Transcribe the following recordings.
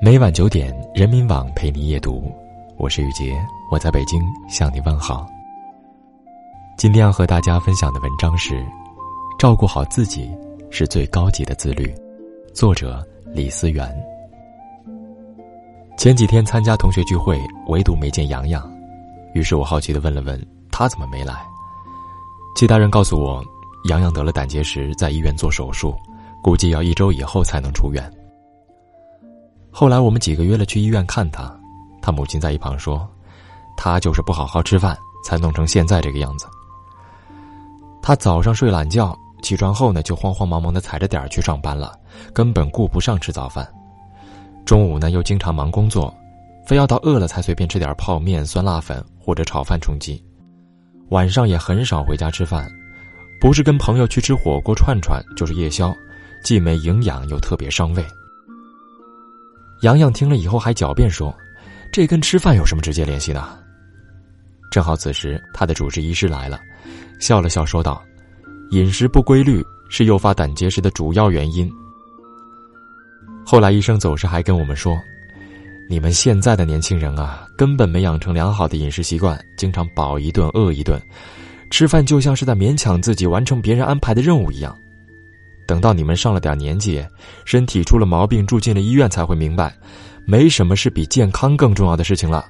每晚九点，人民网陪你夜读，我是雨洁，我在北京向你问好。今天要和大家分享的文章是：照顾好自己是最高级的自律。作者李思源。前几天参加同学聚会，唯独没见洋洋，于是我好奇的问了问他怎么没来。其他人告诉我，洋洋得了胆结石，在医院做手术，估计要一周以后才能出院。后来我们几个约了去医院看他，他母亲在一旁说：“他就是不好好吃饭，才弄成现在这个样子。”他早上睡懒觉，起床后呢就慌慌忙忙的踩着点儿去上班了，根本顾不上吃早饭。中午呢又经常忙工作，非要到饿了才随便吃点泡面、酸辣粉或者炒饭充饥。晚上也很少回家吃饭，不是跟朋友去吃火锅串串，就是夜宵，既没营养又特别伤胃。洋洋听了以后还狡辩说：“这跟吃饭有什么直接联系呢？”正好此时他的主治医师来了，笑了笑说道：“饮食不规律是诱发胆结石的主要原因。”后来医生走时还跟我们说：“你们现在的年轻人啊，根本没养成良好的饮食习惯，经常饱一顿饿一顿，吃饭就像是在勉强自己完成别人安排的任务一样。”等到你们上了点年纪，身体出了毛病，住进了医院，才会明白，没什么是比健康更重要的事情了。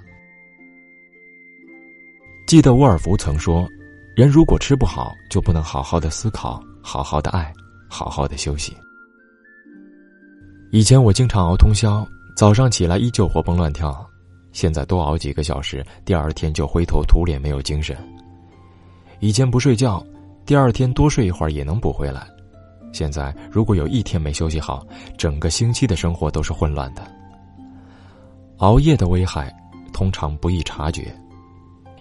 记得沃尔夫曾说：“人如果吃不好，就不能好好的思考，好好的爱，好好的休息。”以前我经常熬通宵，早上起来依旧活蹦乱跳，现在多熬几个小时，第二天就灰头土脸，没有精神。以前不睡觉，第二天多睡一会儿也能补回来。现在如果有一天没休息好，整个星期的生活都是混乱的。熬夜的危害通常不易察觉，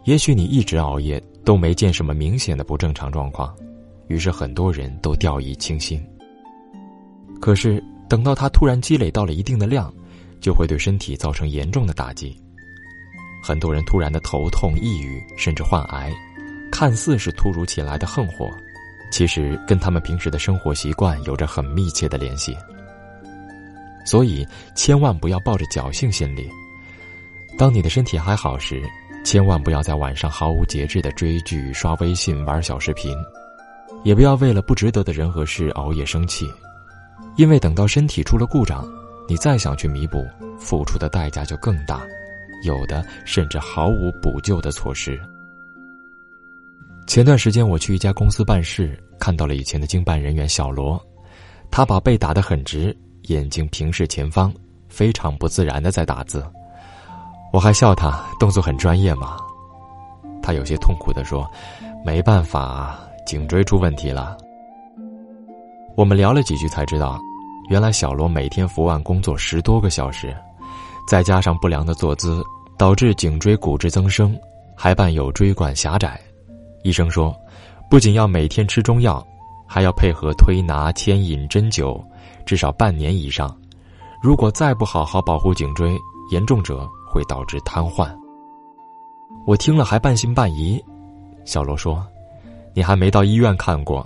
也许你一直熬夜都没见什么明显的不正常状况，于是很多人都掉以轻心。可是等到它突然积累到了一定的量，就会对身体造成严重的打击。很多人突然的头痛、抑郁，甚至患癌，看似是突如其来的横祸。其实跟他们平时的生活习惯有着很密切的联系，所以千万不要抱着侥幸心理。当你的身体还好时，千万不要在晚上毫无节制的追剧、刷微信、玩小视频，也不要为了不值得的人和事熬夜生气，因为等到身体出了故障，你再想去弥补，付出的代价就更大，有的甚至毫无补救的措施。前段时间我去一家公司办事，看到了以前的经办人员小罗，他把背打得很直，眼睛平视前方，非常不自然的在打字。我还笑他动作很专业嘛。他有些痛苦的说：“没办法，颈椎出问题了。”我们聊了几句才知道，原来小罗每天伏案工作十多个小时，再加上不良的坐姿，导致颈椎骨质增生，还伴有椎管狭窄。医生说，不仅要每天吃中药，还要配合推拿、牵引、针灸，至少半年以上。如果再不好好保护颈椎，严重者会导致瘫痪。我听了还半信半疑。小罗说：“你还没到医院看过，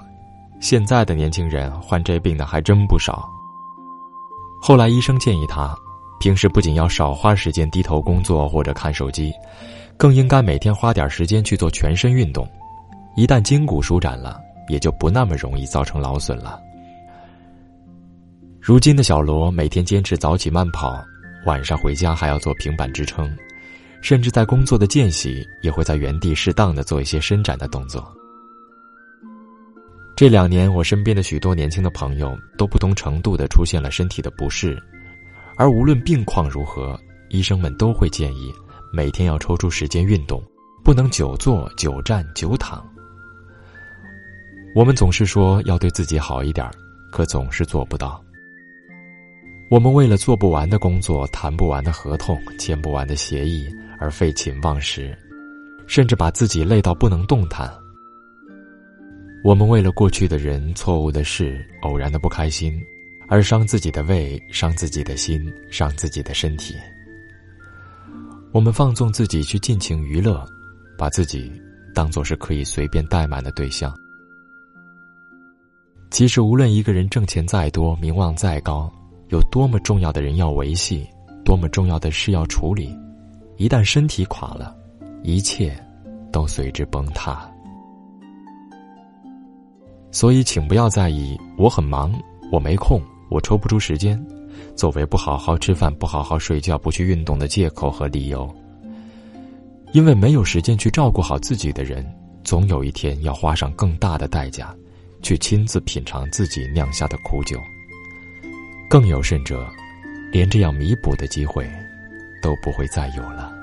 现在的年轻人患这病的还真不少。”后来医生建议他，平时不仅要少花时间低头工作或者看手机，更应该每天花点时间去做全身运动。一旦筋骨舒展了，也就不那么容易造成劳损了。如今的小罗每天坚持早起慢跑，晚上回家还要做平板支撑，甚至在工作的间隙也会在原地适当的做一些伸展的动作。这两年，我身边的许多年轻的朋友都不同程度的出现了身体的不适，而无论病况如何，医生们都会建议每天要抽出时间运动，不能久坐、久站、久躺。我们总是说要对自己好一点，可总是做不到。我们为了做不完的工作、谈不完的合同、签不完的协议而废寝忘食，甚至把自己累到不能动弹。我们为了过去的人、错误的事、偶然的不开心，而伤自己的胃、伤自己的心、伤自己的身体。我们放纵自己去尽情娱乐，把自己当作是可以随便怠慢的对象。其实，无论一个人挣钱再多，名望再高，有多么重要的人要维系，多么重要的事要处理，一旦身体垮了，一切都随之崩塌。所以，请不要在意我很忙，我没空，我抽不出时间，作为不好好吃饭、不好好睡觉、不去运动的借口和理由。因为没有时间去照顾好自己的人，总有一天要花上更大的代价，去亲自品尝自己酿下的苦酒。更有甚者，连这样弥补的机会都不会再有了。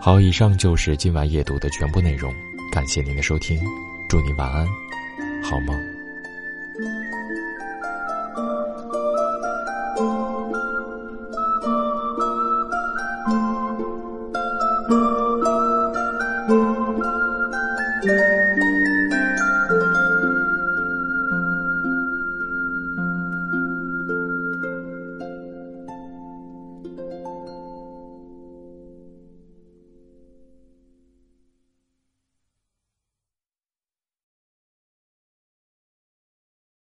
好，以上就是今晚夜读的全部内容，感谢您的收听，祝您晚安，好梦。